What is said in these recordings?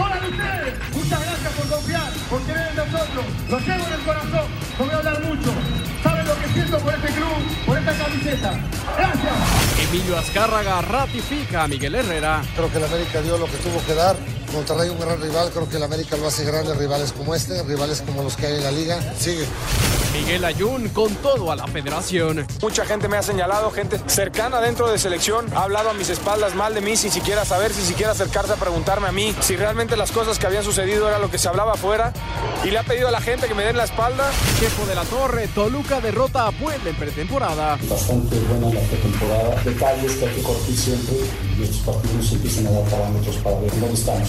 Los deuda para ustedes. Muchas gracias por confiar, por creer en nosotros. Lo llevo en el corazón. No voy a hablar mucho. Saben lo que siento por este club, por esta camiseta. Gracias. Emilio Azcárraga ratifica a Miguel Herrera. Creo que el América dio lo que tuvo que dar. Monterrey un gran rival, creo que el América lo hace grande, rivales como este, rivales como los que hay en la liga. Sigue. Miguel Ayun con todo a la federación. Mucha gente me ha señalado, gente cercana dentro de selección, ha hablado a mis espaldas mal de mí sin siquiera saber, sin siquiera acercarse a preguntarme a mí si realmente las cosas que habían sucedido era lo que se hablaba afuera. Y le ha pedido a la gente que me den la espalda. Chepo de la Torre, Toluca derrota a Puebla en pretemporada. Bastante buena la pretemporada. Detalles que hay que corregir siempre y estos partidos empiezan a dar parámetros para ver dónde estamos.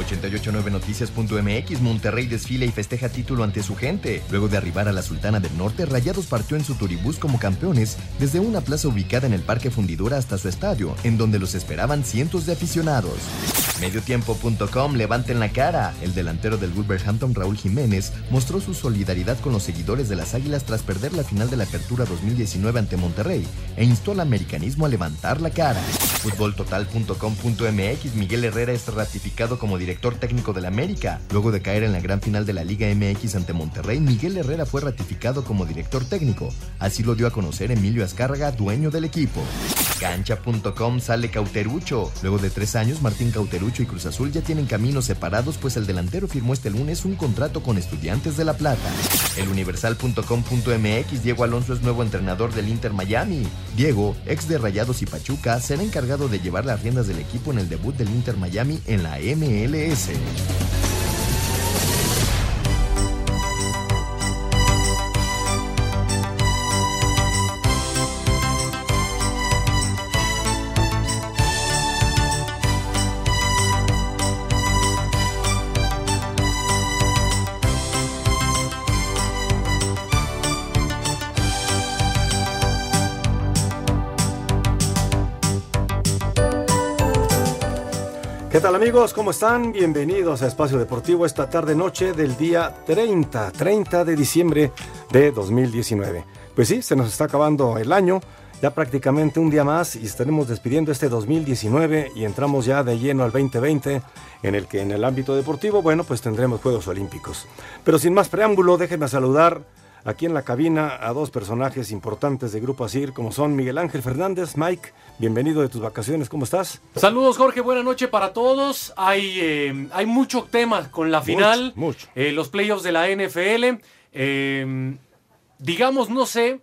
889noticias.mx Monterrey desfila y festeja título ante su gente. Luego de arribar a la Sultana del Norte, Rayados partió en su turibús como campeones desde una plaza ubicada en el Parque Fundidora hasta su estadio, en donde los esperaban cientos de aficionados. Mediotiempo.com levanten la cara. El delantero del Wolverhampton Raúl Jiménez mostró su solidaridad con los seguidores de las Águilas tras perder la final de la Apertura 2019 ante Monterrey e instó al americanismo a levantar la cara. Futboltotal.com.mx Miguel Herrera es ratificado como director técnico del América. Luego de caer en la gran final de la Liga MX ante Monterrey, Miguel Herrera fue ratificado como director técnico. Así lo dio a conocer Emilio Azcárraga, dueño del equipo. Cancha.com sale Cauterucho. Luego de tres años, Martín Cauterucho y Cruz Azul ya tienen caminos separados, pues el delantero firmó este lunes un contrato con Estudiantes de La Plata. El Universal.com.mx Diego Alonso es nuevo entrenador del Inter Miami. Diego, ex de Rayados y Pachuca, será encargado de llevar las riendas del equipo en el debut del Inter Miami en la MLS. ¿Qué amigos? ¿Cómo están? Bienvenidos a Espacio Deportivo esta tarde noche del día 30, 30 de diciembre de 2019. Pues sí, se nos está acabando el año, ya prácticamente un día más y estaremos despidiendo este 2019 y entramos ya de lleno al 2020 en el que en el ámbito deportivo, bueno, pues tendremos Juegos Olímpicos. Pero sin más preámbulo, déjenme saludar aquí en la cabina a dos personajes importantes de Grupo Asir, como son Miguel Ángel Fernández. Mike, bienvenido de tus vacaciones, ¿cómo estás? Saludos, Jorge, buena noche para todos. Hay, eh, hay mucho tema con la final, mucho. Eh, los playoffs de la NFL. Eh, digamos, no sé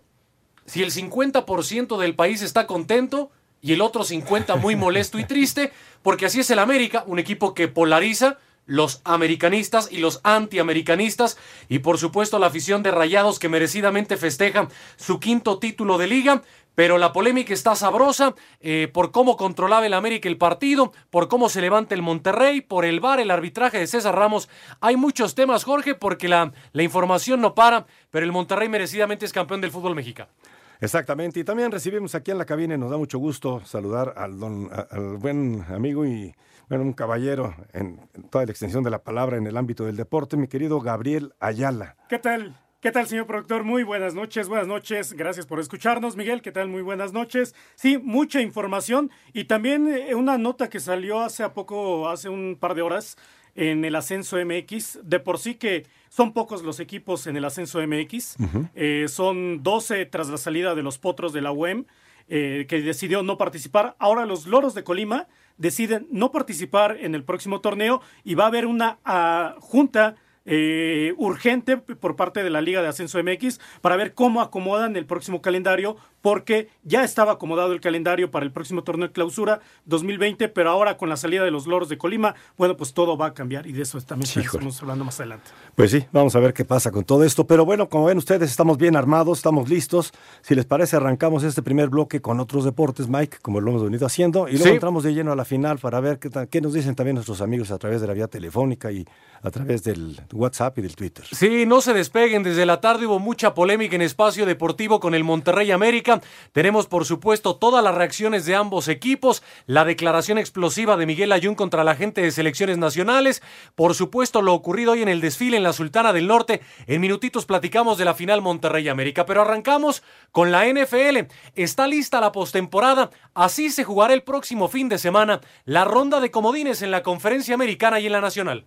si el 50% del país está contento y el otro 50% muy molesto y triste, porque así es el América, un equipo que polariza los americanistas y los antiamericanistas y por supuesto la afición de Rayados que merecidamente festeja su quinto título de liga. Pero la polémica está sabrosa eh, por cómo controlaba el América el partido, por cómo se levanta el Monterrey, por el VAR, el arbitraje de César Ramos. Hay muchos temas, Jorge, porque la, la información no para, pero el Monterrey merecidamente es campeón del fútbol mexicano. Exactamente, y también recibimos aquí en la cabina y nos da mucho gusto saludar al, don, al buen amigo y bueno, un caballero en, en, toda la extensión de la palabra en el ámbito del deporte, mi querido Gabriel Ayala. ¿Qué tal? ¿Qué tal, señor productor? Muy buenas noches, buenas noches. Gracias por escucharnos, Miguel. ¿Qué tal? Muy buenas noches. Sí, mucha información y también eh, una nota que salió hace a poco, hace un par de horas, en el ascenso MX. De por sí que son pocos los equipos en el ascenso MX. Eh, son 12 tras la salida de los potros de la UEM, eh, que decidió no participar. Ahora los loros de Colima deciden no participar en el próximo torneo y va a haber una ah, junta eh, urgente por parte de la Liga de Ascenso MX para ver cómo acomodan el próximo calendario, porque ya estaba acomodado el calendario para el próximo torneo de clausura 2020, pero ahora con la salida de los loros de Colima, bueno, pues todo va a cambiar y de eso también estamos hablando más adelante. Pues sí, vamos a ver qué pasa con todo esto. Pero bueno, como ven ustedes, estamos bien armados, estamos listos. Si les parece, arrancamos este primer bloque con otros deportes, Mike, como lo hemos venido haciendo, y luego entramos de lleno a la final para ver qué, qué nos dicen también nuestros amigos a través de la vía telefónica y a través del WhatsApp y del Twitter. Sí, no se despeguen. Desde la tarde hubo mucha polémica en espacio deportivo con el Monterrey América. Tenemos, por supuesto, todas las reacciones de ambos equipos, la declaración explosiva de Miguel Ayun contra la gente de selecciones nacionales, por supuesto, lo ocurrido hoy en el desfile en la Sultana del Norte. En minutitos platicamos de la final Monterrey América, pero arrancamos con la NFL. Está lista la postemporada. Así se jugará el próximo fin de semana la ronda de comodines en la conferencia americana y en la nacional.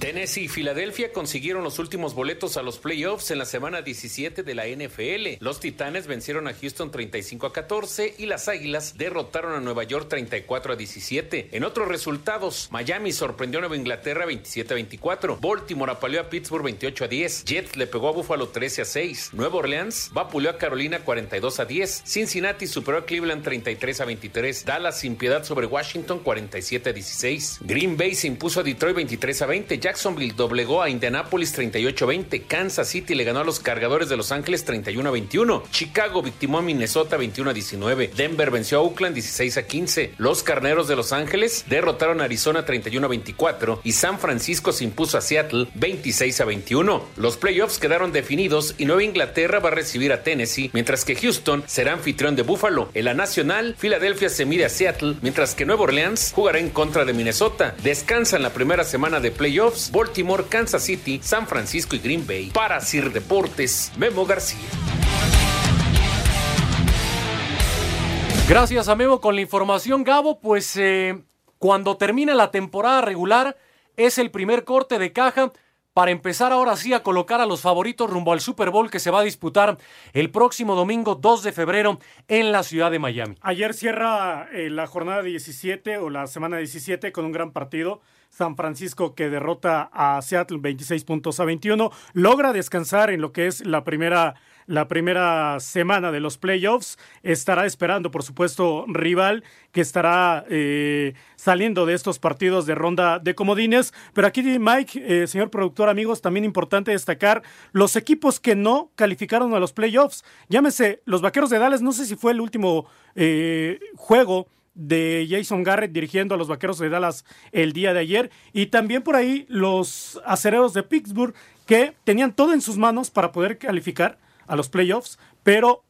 Tennessee y Filadelfia consiguieron los últimos boletos a los playoffs en la semana 17 de la NFL. Los Titanes vencieron a Houston 35 a 14 y las Águilas derrotaron a Nueva York 34 a 17. En otros resultados, Miami sorprendió a Nueva Inglaterra 27 a 24. Baltimore apaleó a Pittsburgh 28 a 10. Jets le pegó a Buffalo 13 a 6. Nueva Orleans vapuleó a Carolina 42 a 10. Cincinnati superó a Cleveland 33 a 23. Dallas sin piedad sobre Washington 47 a 16. Green Bay se impuso a Detroit 23 a 20. Jackson Jacksonville doblegó a Indianapolis 38-20. Kansas City le ganó a los cargadores de Los Ángeles 31-21. Chicago victimó a Minnesota 21-19. Denver venció a Oakland 16-15. Los carneros de Los Ángeles derrotaron a Arizona 31-24. Y San Francisco se impuso a Seattle 26-21. Los playoffs quedaron definidos y Nueva Inglaterra va a recibir a Tennessee, mientras que Houston será anfitrión de Buffalo. En la nacional, Filadelfia se mide a Seattle, mientras que Nueva Orleans jugará en contra de Minnesota. Descansan la primera semana de playoffs Baltimore, Kansas City, San Francisco y Green Bay. Para Sir Deportes, Memo García. Gracias a Memo con la información, Gabo. Pues eh, cuando termina la temporada regular, es el primer corte de caja para empezar ahora sí a colocar a los favoritos rumbo al Super Bowl que se va a disputar el próximo domingo 2 de febrero en la ciudad de Miami. Ayer cierra eh, la jornada 17 o la semana 17 con un gran partido. San Francisco que derrota a Seattle 26 puntos a 21, logra descansar en lo que es la primera la primera semana de los playoffs. Estará esperando, por supuesto, rival que estará eh, saliendo de estos partidos de ronda de comodines. Pero aquí, Mike, eh, señor productor, amigos, también importante destacar los equipos que no calificaron a los playoffs. Llámese los Vaqueros de Dallas, no sé si fue el último eh, juego de Jason Garrett dirigiendo a los Vaqueros de Dallas el día de ayer. Y también por ahí los acereros de Pittsburgh que tenían todo en sus manos para poder calificar a los playoffs, pero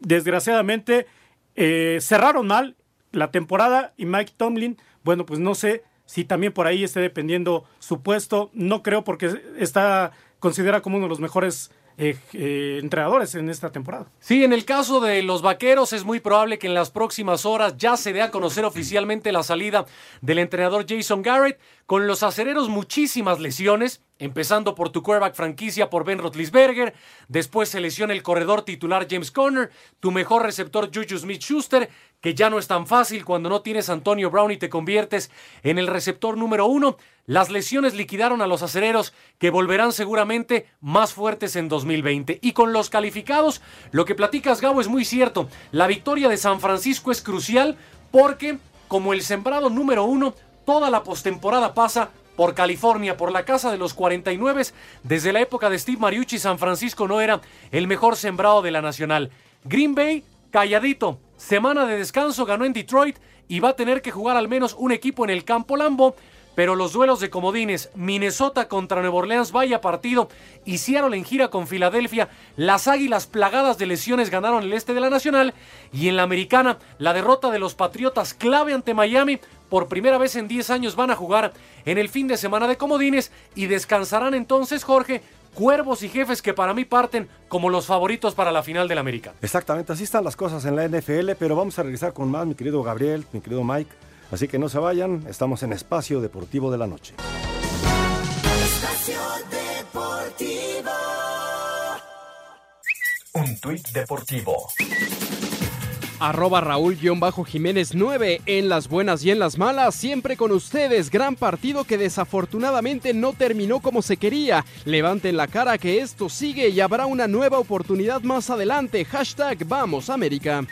desgraciadamente eh, cerraron mal la temporada y Mike Tomlin, bueno, pues no sé si también por ahí esté dependiendo su puesto, no creo porque está considera como uno de los mejores eh, eh, entrenadores en esta temporada. Sí, en el caso de los vaqueros es muy probable que en las próximas horas ya se dé a conocer oficialmente la salida del entrenador Jason Garrett. Con los acereros muchísimas lesiones, empezando por tu quarterback franquicia por Ben Roethlisberger, después se lesiona el corredor titular James Conner, tu mejor receptor Juju Smith-Schuster, que ya no es tan fácil cuando no tienes Antonio Brown y te conviertes en el receptor número uno. Las lesiones liquidaron a los acereros que volverán seguramente más fuertes en 2020. Y con los calificados, lo que platicas Gabo es muy cierto. La victoria de San Francisco es crucial porque como el sembrado número uno Toda la postemporada pasa por California, por la casa de los 49. Desde la época de Steve Mariucci, San Francisco no era el mejor sembrado de la nacional. Green Bay, calladito. Semana de descanso, ganó en Detroit y va a tener que jugar al menos un equipo en el campo Lambo. Pero los duelos de comodines, Minnesota contra Nueva Orleans, vaya partido, y Seattle en gira con Filadelfia, las Águilas plagadas de lesiones ganaron el este de la Nacional, y en la Americana, la derrota de los Patriotas clave ante Miami, por primera vez en 10 años van a jugar en el fin de semana de comodines y descansarán entonces Jorge Cuervos y Jefes que para mí parten como los favoritos para la final del América. Exactamente, así están las cosas en la NFL, pero vamos a regresar con más, mi querido Gabriel, mi querido Mike. Así que no se vayan, estamos en Espacio Deportivo de la Noche. Espacio Deportivo. Un tuit deportivo. Arroba Raúl-Jiménez 9 en las buenas y en las malas, siempre con ustedes. Gran partido que desafortunadamente no terminó como se quería. Levanten la cara que esto sigue y habrá una nueva oportunidad más adelante. Hashtag Vamos América.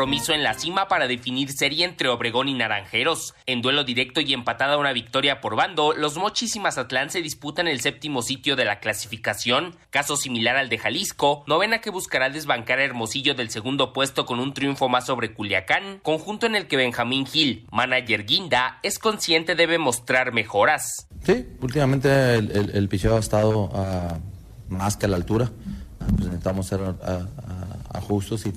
Compromiso en la cima para definir serie entre Obregón y Naranjeros. En duelo directo y empatada una victoria por bando, los Mochis y Mazatlán se disputan el séptimo sitio de la clasificación, caso similar al de Jalisco, novena que buscará desbancar a Hermosillo del segundo puesto con un triunfo más sobre Culiacán, conjunto en el que Benjamín Gil, manager Guinda, es consciente debe mostrar mejoras. Sí, últimamente el, el, picheo ha estado uh, más que a la altura. Pues necesitamos hacer uh, ajustes y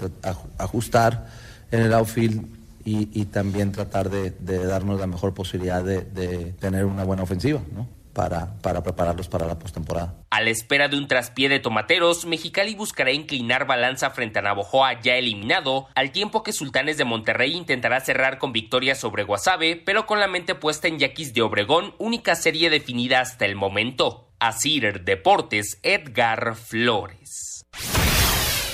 ajustar en el outfield y, también tratar de, darnos la mejor posibilidad de, tener una buena ofensiva, ¿no? Para, para, prepararlos para la postemporada. A la espera de un traspié de tomateros, Mexicali buscará inclinar balanza frente a Navojoa ya eliminado, al tiempo que Sultanes de Monterrey intentará cerrar con victoria sobre Guasave, pero con la mente puesta en Yaquis de Obregón, única serie definida hasta el momento. Asir Deportes, Edgar Flores.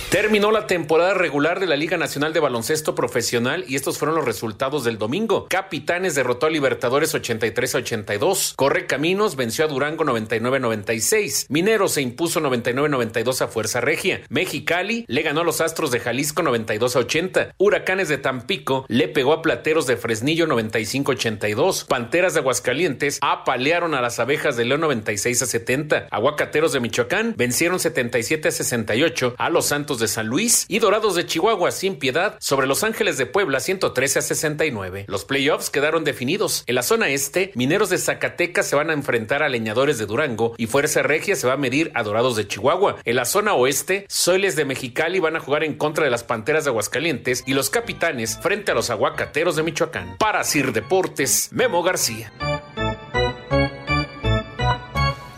Terminó la temporada regular de la Liga Nacional de Baloncesto Profesional y estos fueron los resultados del domingo. Capitanes derrotó a Libertadores 83 a 82. Corre Caminos venció a Durango 99 96. Minero se impuso 99 92 a Fuerza Regia. Mexicali le ganó a los Astros de Jalisco 92 a 80. Huracanes de Tampico le pegó a Plateros de Fresnillo 95 82. Panteras de Aguascalientes apalearon a las Abejas de León 96 a 70. Aguacateros de Michoacán vencieron 77 a 68 a los Santos de San Luis y Dorados de Chihuahua sin piedad sobre Los Ángeles de Puebla 113 a 69. Los playoffs quedaron definidos. En la zona este, Mineros de Zacatecas se van a enfrentar a Leñadores de Durango y Fuerza Regia se va a medir a Dorados de Chihuahua. En la zona oeste, Soiles de Mexicali van a jugar en contra de las Panteras de Aguascalientes y los Capitanes frente a los Aguacateros de Michoacán. Para Sir Deportes, Memo García.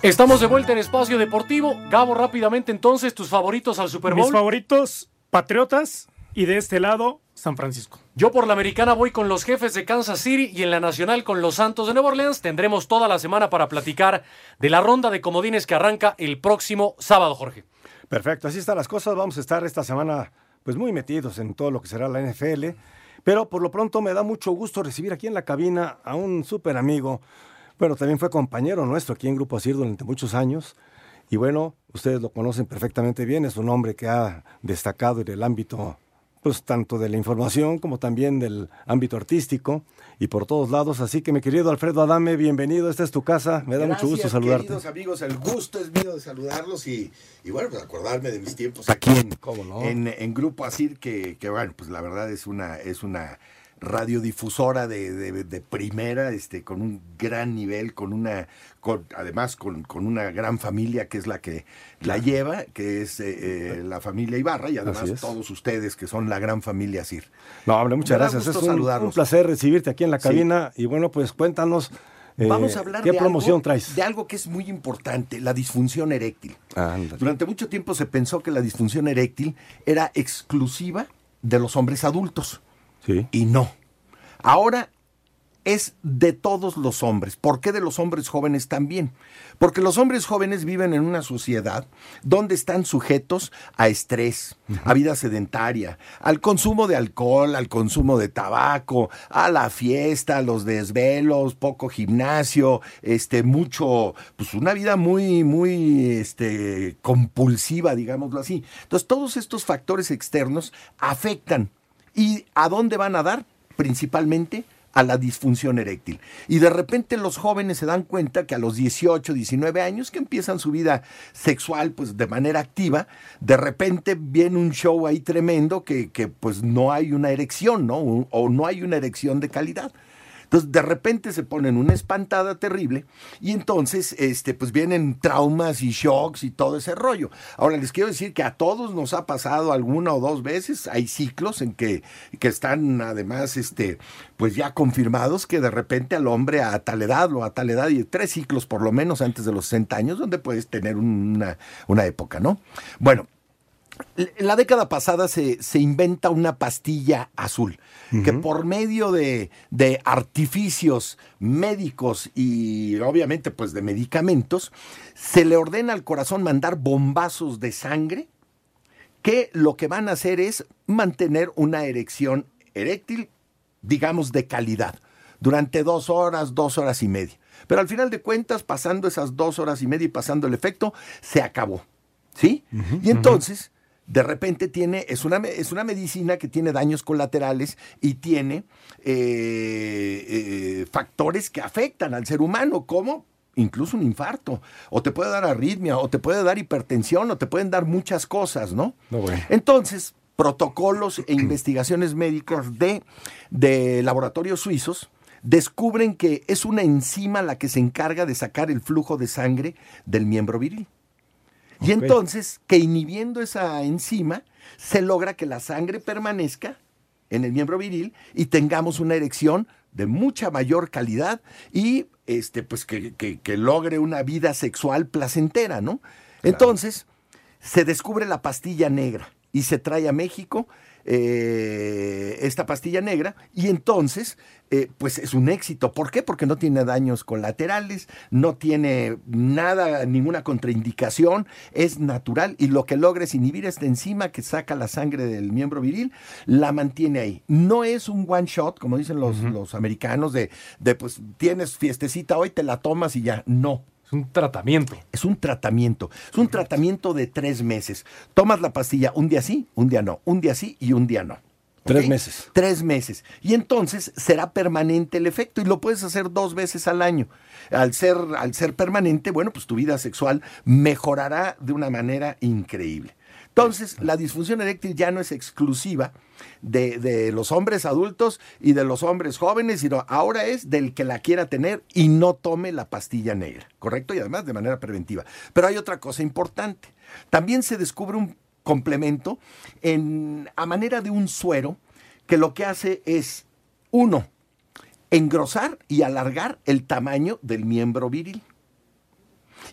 Estamos de vuelta en Espacio Deportivo. Gabo, rápidamente entonces, tus favoritos al Super Bowl. Mis favoritos, Patriotas y de este lado, San Francisco. Yo por la americana voy con los jefes de Kansas City y en la nacional con los Santos de Nueva Orleans. Tendremos toda la semana para platicar de la ronda de comodines que arranca el próximo sábado, Jorge. Perfecto, así están las cosas. Vamos a estar esta semana pues muy metidos en todo lo que será la NFL. Pero por lo pronto me da mucho gusto recibir aquí en la cabina a un súper amigo, bueno, también fue compañero nuestro aquí en Grupo Asir durante muchos años. Y bueno, ustedes lo conocen perfectamente bien, es un hombre que ha destacado en el ámbito, pues tanto de la información como también del ámbito artístico y por todos lados. Así que mi querido Alfredo Adame, bienvenido, esta es tu casa, me da Gracias, mucho gusto saludarte. Queridos amigos, el gusto es mío de saludarlos y, y bueno, pues acordarme de mis tiempos aquí en, no? en, en Grupo Asir, que, que bueno, pues la verdad es una, es una radiodifusora de, de, de, primera, este, con un gran nivel, con una, con, además con, con, una gran familia que es la que la lleva, que es eh, eh, la familia Ibarra y además todos ustedes que son la gran familia Sir. No, hombre, muchas gracias. Es un, un, placer recibirte aquí en la cabina sí. y bueno, pues cuéntanos. Eh, Vamos a hablar ¿Qué de promoción algo, traes? De algo que es muy importante, la disfunción eréctil. Durante mucho tiempo se pensó que la disfunción eréctil era exclusiva de los hombres adultos. Sí. Y no. Ahora es de todos los hombres. ¿Por qué de los hombres jóvenes también? Porque los hombres jóvenes viven en una sociedad donde están sujetos a estrés, uh -huh. a vida sedentaria, al consumo de alcohol, al consumo de tabaco, a la fiesta, a los desvelos, poco gimnasio, este mucho pues una vida muy muy este compulsiva, digámoslo así. Entonces, todos estos factores externos afectan ¿Y a dónde van a dar? Principalmente a la disfunción eréctil. Y de repente los jóvenes se dan cuenta que a los 18, 19 años que empiezan su vida sexual pues de manera activa, de repente viene un show ahí tremendo que, que pues no hay una erección, ¿no? O no hay una erección de calidad. Entonces, de repente se ponen una espantada terrible y entonces, este, pues vienen traumas y shocks y todo ese rollo. Ahora, les quiero decir que a todos nos ha pasado alguna o dos veces, hay ciclos en que, que están además, este, pues ya confirmados que de repente al hombre a tal edad o a tal edad, y tres ciclos por lo menos antes de los 60 años, donde puedes tener una, una época, ¿no? Bueno, en la década pasada se, se inventa una pastilla azul que por medio de, de artificios médicos y obviamente pues de medicamentos, se le ordena al corazón mandar bombazos de sangre que lo que van a hacer es mantener una erección eréctil, digamos, de calidad, durante dos horas, dos horas y media. Pero al final de cuentas, pasando esas dos horas y media y pasando el efecto, se acabó. ¿Sí? y entonces, de repente tiene, es una, es una medicina que tiene daños colaterales y tiene eh, eh, factores que afectan al ser humano, como incluso un infarto, o te puede dar arritmia, o te puede dar hipertensión, o te pueden dar muchas cosas, ¿no? Entonces, protocolos e investigaciones médicas de, de laboratorios suizos descubren que es una enzima la que se encarga de sacar el flujo de sangre del miembro viril. Y entonces, que inhibiendo esa enzima, se logra que la sangre permanezca en el miembro viril y tengamos una erección de mucha mayor calidad y este, pues que, que- que logre una vida sexual placentera, ¿no? Entonces, se descubre la pastilla negra y se trae a México eh, esta pastilla negra y entonces eh, pues es un éxito. ¿Por qué? Porque no tiene daños colaterales, no tiene nada, ninguna contraindicación, es natural y lo que logra es inhibir esta enzima que saca la sangre del miembro viril, la mantiene ahí. No es un one shot, como dicen los, los americanos, de, de pues tienes fiestecita hoy, te la tomas y ya. No. Es un tratamiento. Es un tratamiento. Es un tratamiento de tres meses. Tomas la pastilla un día sí, un día no, un día sí y un día no. Tres meses. Tres meses. Y entonces será permanente el efecto y lo puedes hacer dos veces al año. Al ser, al ser permanente, bueno, pues tu vida sexual mejorará de una manera increíble. Entonces, la disfunción eréctil ya no es exclusiva de, de los hombres adultos y de los hombres jóvenes, sino ahora es del que la quiera tener y no tome la pastilla negra, ¿correcto? Y además de manera preventiva. Pero hay otra cosa importante. También se descubre un complemento en, a manera de un suero que lo que hace es, uno, engrosar y alargar el tamaño del miembro viril.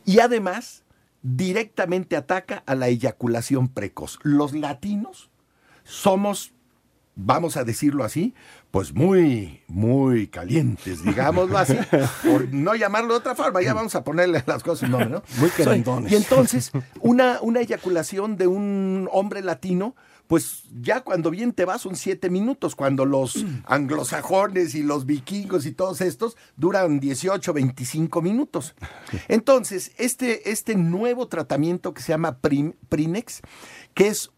Y además, directamente ataca a la eyaculación precoz. Los latinos somos, vamos a decirlo así, pues muy, muy calientes, digámoslo así, por no llamarlo de otra forma, ya vamos a ponerle las cosas nombre, ¿no? Muy querendones. Y entonces, una, una eyaculación de un hombre latino, pues ya cuando bien te va son siete minutos, cuando los anglosajones y los vikingos y todos estos duran 18, 25 minutos. Entonces, este, este nuevo tratamiento que se llama Prim- Prinex, que es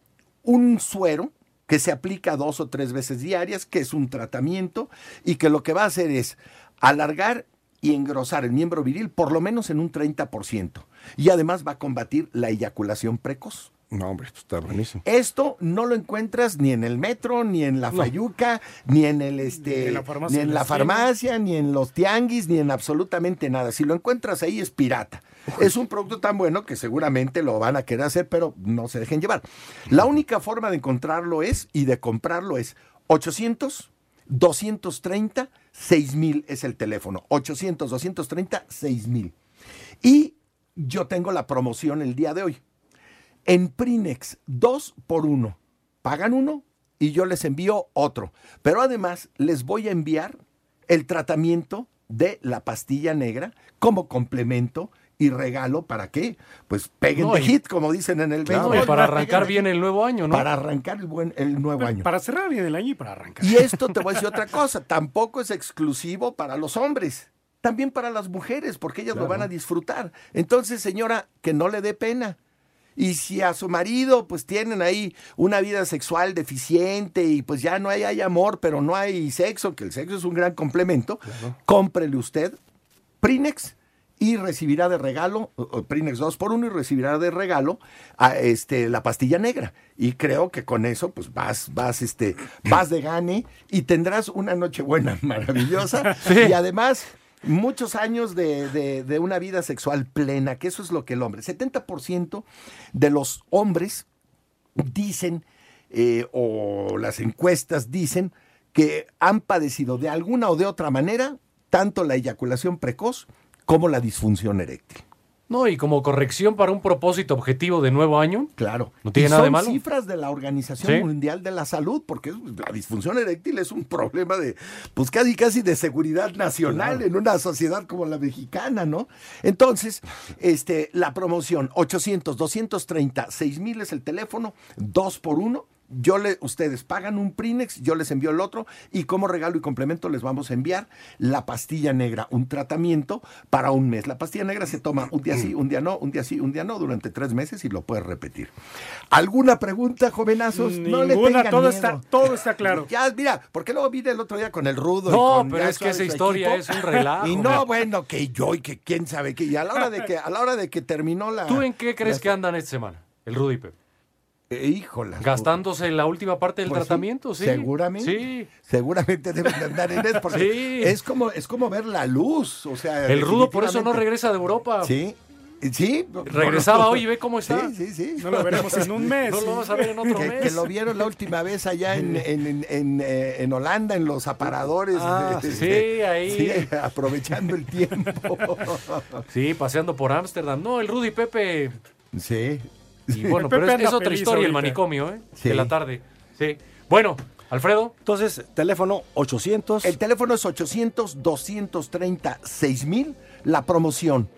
un suero que se aplica dos o tres veces diarias, que es un tratamiento y que lo que va a hacer es alargar y engrosar el miembro viril por lo menos en un 30%. Y además va a combatir la eyaculación precoz. No, hombre, esto está buenísimo. Esto no lo encuentras ni en el metro, ni en la No. fayuca, ni en el este, Ni en la farmacia ni en la farmacia, ni en los tianguis, ni en absolutamente nada. Si lo encuentras ahí es pirata. Es un producto tan bueno que seguramente lo van a querer hacer, pero no se dejen llevar. La única forma de encontrarlo es y de comprarlo es 800 230 6000 es el teléfono. 800 230 6000. Y yo tengo la promoción el día de hoy. En Prinex, dos por uno. Pagan uno y yo les envío otro. Pero además les voy a enviar el tratamiento de la pastilla negra como complemento y regalo para que pues peguen No, de y- hit, como dicen en el Claro, béisbol. y para arrancar bien el nuevo año, ¿no? Para arrancar el, buen, el nuevo año. Para cerrar bien el año y para arrancar. Y esto te voy a decir otra cosa, tampoco es exclusivo para los hombres, también para las mujeres, porque ellas lo van a disfrutar. Entonces, señora, que no le dé pena. Y si a su marido pues tienen ahí una vida sexual deficiente y pues ya no hay, hay amor, pero no hay sexo, que el sexo es un gran complemento, cómprele usted Prinex y recibirá de regalo, Prinex 2 por 1 y recibirá de regalo a, este, la pastilla negra. Y creo que con eso pues vas, vas, este, vas de gane y tendrás una noche buena maravillosa. Y además muchos años de, de- una vida sexual plena, que eso es lo que el hombre, 70% de los hombres dicen, eh, o las encuestas dicen, que han padecido de alguna o de otra manera tanto la eyaculación precoz como la disfunción eréctil. No, y como corrección para un propósito objetivo de nuevo año. Claro. No tiene Y nada de son malo. cifras de la Organización Sí. Mundial de la Salud, porque la disfunción eréctil es un problema de, pues casi casi de seguridad nacional Claro. en una sociedad como la mexicana, ¿no? Entonces, este, la promoción 800, 230, 6000 es el teléfono, dos por uno. Yo le, ustedes pagan un Prinex, yo les envío el otro y como regalo y complemento les vamos a enviar la pastilla negra, un tratamiento para un mes. La pastilla negra se toma un día sí, un día no, un día sí, un día no, durante tres meses y lo puedes repetir. ¿Alguna pregunta, jovenazos? no le tengan todo miedo. está, todo está claro. Ya, mira, porque luego vine el otro día con el rudo. y No, con pero es que esa historia equipo. es un relajo. Y no, bueno, que yo y que quién sabe qué. Y a la hora de que, a la hora de que terminó la. ¿Tú en qué crees la- que andan esta semana? El Rudy Pep. Eh, híjola. Gastándose la última parte del Pues tratamiento, sí. Seguramente. Sí. Seguramente deben de andar en eso. Porque Sí. es, como, es como ver la luz. O sea, El Rudo por eso no regresa de Europa. Sí. Sí. Regresaba hoy y ve cómo está. Sí, sí, sí. No lo veremos en un mes. No lo vamos a ver en otro que, mes. que lo vieron la última vez allá en, en, en, en, eh, en Holanda, en los aparadores. Ah, de- sí, de- ahí. sí, aprovechando el tiempo. Sí, paseando por Ámsterdam. No, el Rudy Pepe. Sí. Y bueno, pero es, otra historia el ahorita. manicomio, ¿eh? Sí. De la tarde. Sí. Bueno, Alfredo. Entonces, teléfono 800. El teléfono es 800-230-6000. La promoción,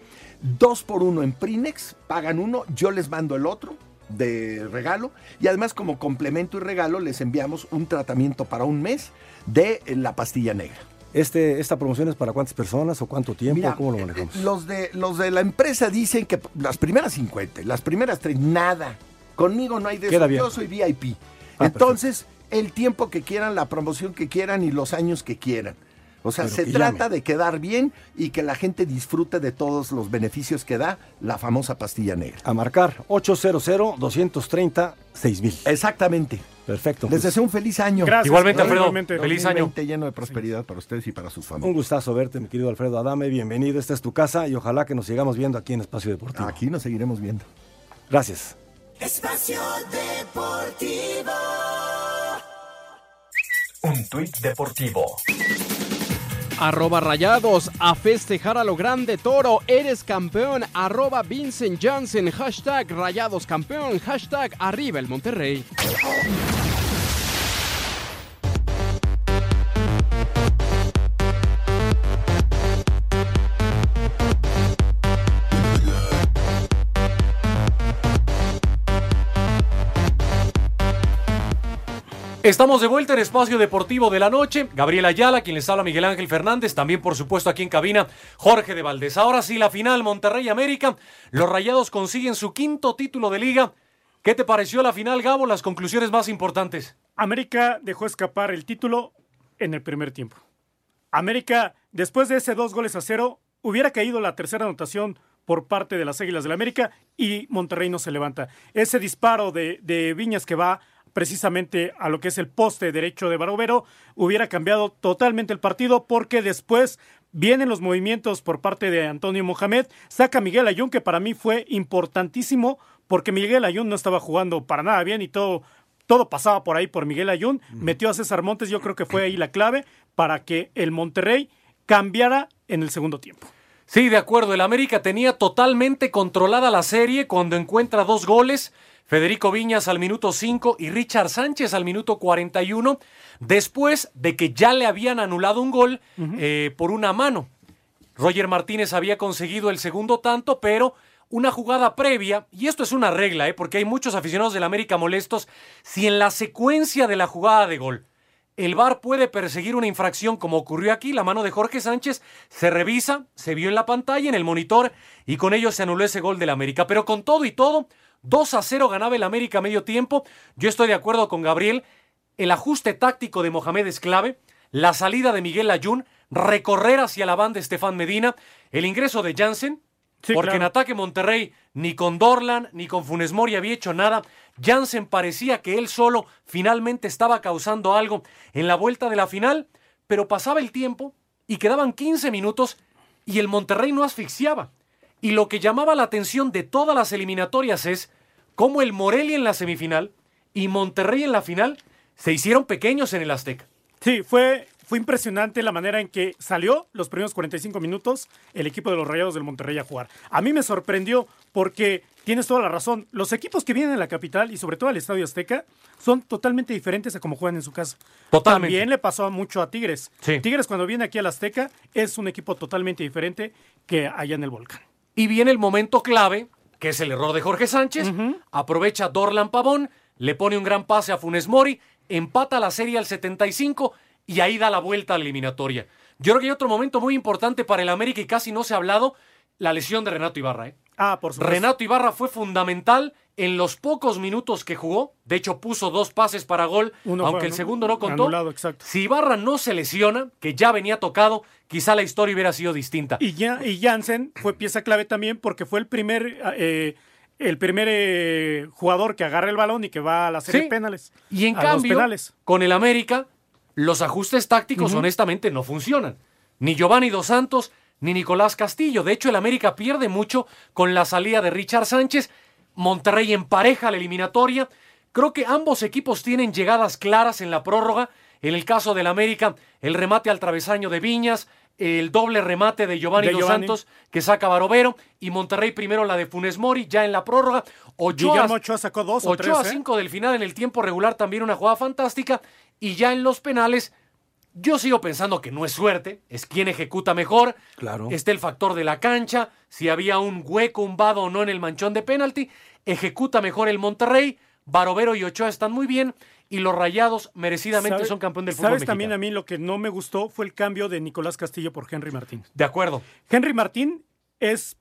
dos por uno en Prinex, pagan uno, yo les mando el otro de regalo y además como complemento y regalo les enviamos un tratamiento para un mes de la pastilla negra. Este, ¿Esta promoción es para cuántas personas o cuánto tiempo? Mira, ¿Cómo lo eh, manejamos? Los de, los de la empresa dicen que las primeras 50, las primeras 3, nada. Conmigo no hay de eso. Yo soy VIP. Ah, Entonces, el tiempo que quieran, la promoción que quieran y los años que quieran. O sea, Pero se que trata de quedar bien y que la gente disfrute de todos los beneficios que da la famosa pastilla negra. A marcar 800-230-6000. Exactamente. Perfecto. Les deseo un feliz año. Gracias. Igualmente, Alfredo. Igualmente. Feliz año. 2020 lleno de prosperidad para ustedes y para sus un familias. gustazo verte, mi querido Alfredo Adame. Bienvenido. Esta es tu casa y ojalá que nos sigamos viendo aquí en Espacio Deportivo. Aquí nos seguiremos viendo. Gracias. Espacio Deportivo. Un tuit deportivo. Arroba rayados, a festejar a lo grande toro, eres campeón, arroba Vincent Janssen, hashtag rayados campeón, hashtag arriba el Monterrey. Estamos de vuelta en Espacio Deportivo de la Noche. Gabriel Ayala, quien les habla Miguel Ángel Fernández, también por supuesto aquí en cabina Jorge de Valdés. Ahora sí, la final Monterrey América. Los Rayados consiguen su quinto título de liga. ¿Qué te pareció la final, Gabo? Las conclusiones más importantes. América dejó escapar el título en el primer tiempo. América, después de ese dos goles a cero, hubiera caído la tercera anotación por parte de las Águilas del la América y Monterrey no se levanta. Ese disparo de Viñas que va precisamente a lo que es el poste derecho de Barovero hubiera cambiado totalmente el partido porque después vienen los movimientos por parte de Antonio Mohamed, saca a Miguel Ayun que para mí fue importantísimo porque Miguel Ayun no estaba jugando para nada bien y todo todo pasaba por ahí por Miguel Ayun, metió a César Montes, yo creo que fue ahí la clave para que el Monterrey cambiara en el segundo tiempo. Sí, de acuerdo. El América tenía totalmente controlada la serie cuando encuentra dos goles. Federico Viñas al minuto 5 y Richard Sánchez al minuto 41, después de que ya le habían anulado un gol eh, por una mano. Roger Martínez había conseguido el segundo tanto, pero una jugada previa, y esto es una regla, ¿eh? porque hay muchos aficionados del América molestos, si en la secuencia de la jugada de gol el VAR puede perseguir una infracción como ocurrió aquí, la mano de Jorge Sánchez se revisa, se vio en la pantalla, en el monitor, y con ello se anuló ese gol del América. Pero con todo y todo, 2 a 0 ganaba el América a medio tiempo. Yo estoy de acuerdo con Gabriel, el ajuste táctico de Mohamed es clave, la salida de Miguel Ayun recorrer hacia la banda Estefan Medina, el ingreso de Jansen, Sí, porque claro. en ataque Monterrey ni con Dorlan ni con Funes Mori había hecho nada. Jansen parecía que él solo finalmente estaba causando algo en la vuelta de la final, pero pasaba el tiempo y quedaban 15 minutos y el Monterrey no asfixiaba. Y lo que llamaba la atención de todas las eliminatorias es cómo el Morelia en la semifinal y Monterrey en la final se hicieron pequeños en el Azteca. Sí, fue, fue impresionante la manera en que salió los primeros 45 minutos el equipo de los Rayados del Monterrey a jugar. A mí me sorprendió porque tienes toda la razón. Los equipos que vienen a la capital y sobre todo al Estadio Azteca son totalmente diferentes a como juegan en su casa. Totalmente. También le pasó mucho a Tigres. Sí. Tigres cuando viene aquí al Azteca es un equipo totalmente diferente que allá en el Volcán. Y viene el momento clave, que es el error de Jorge Sánchez. Aprovecha Dorlan Pavón, le pone un gran pase a Funes Mori, empata la serie al 75 y ahí da la vuelta a la eliminatoria. Yo creo que hay otro momento muy importante para el América y casi no se ha hablado, la lesión de Renato Ibarra. ¿eh? Ah, por supuesto. Renato Ibarra fue fundamental en los pocos minutos que jugó. De hecho, puso dos pases para gol, Uno aunque fue el segundo no contó. anulado. Si Ibarra no se lesiona, que ya venía tocado, quizá la historia hubiera sido distinta. Y, ya, y Jansen fue pieza clave también porque fue el primer, eh, el primer eh, jugador que agarra el balón y que va a la serie Sí. de penales. Y en cambio, penales. con el América, los ajustes tácticos honestamente no funcionan. Ni Giovanni Dos Santos, ni Nicolás Castillo. De hecho, el América pierde mucho con la salida de Richard Sánchez. Monterrey empareja la eliminatoria. Creo que ambos equipos tienen llegadas claras en la prórroga. En el caso del América, el remate al travesaño de Viñas, el doble remate de Giovanni De Dos Giovanni. Santos que saca Barovero y Monterrey primero la de Funes Mori ya en la prórroga. Ochoa, Guillermo Ochoa sacó dos o Ochoa tres, ¿eh? 5 del final en el tiempo regular también una jugada fantástica y ya en los penales yo sigo pensando que no es suerte, es quien ejecuta mejor. Claro. Está el factor de la cancha, si había un hueco, un vado o no en el manchón de penalti, ejecuta mejor el Monterrey. Barovero y Ochoa están muy bien y los Rayados merecidamente ¿Sabe- son campeón del fútbol ¿Sabes mexicano. también a mí lo que no me gustó fue el cambio de Nicolás Castillo por Henry Martín? De acuerdo. Henry Martín es